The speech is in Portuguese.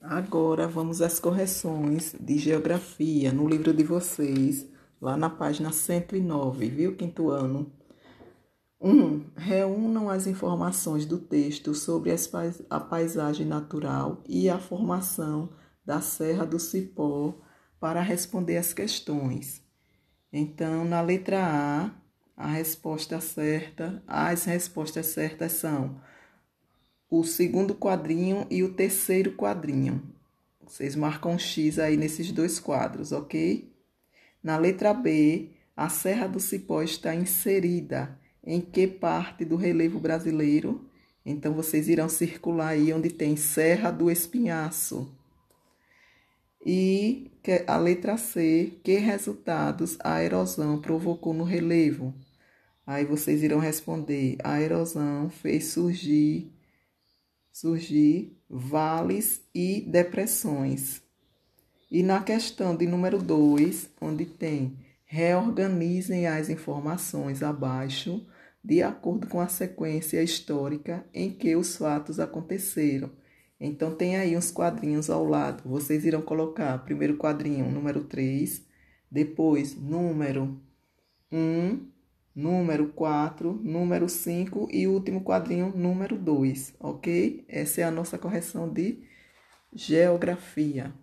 Agora vamos às correções de geografia no livro de vocês, lá na página 109, viu, quinto ano? 1. Um, reúnam as informações do texto sobre a paisagem natural e a formação da Serra do Cipó para responder as questões. Então, na letra A, a resposta certa, as respostas certas são o segundo quadrinho e o terceiro quadrinho. Vocês marcam um X aí nesses dois quadros, ok? Na letra B, a Serra do Cipó está inserida em que parte do relevo brasileiro? Então, vocês irão circular aí onde tem Serra do Espinhaço. E a letra C, que resultados a erosão provocou no relevo? Aí vocês irão responder: a erosão fez surgir surgir vales e depressões. E na questão de número 2, onde tem reorganizem as informações abaixo de acordo com a sequência histórica em que os fatos aconteceram. Então tem aí uns quadrinhos ao lado. Vocês irão colocar primeiro quadrinho número 3, depois número 1, número 4, número 5 e último quadrinho, número 2, ok? Essa é a nossa correção de geografia.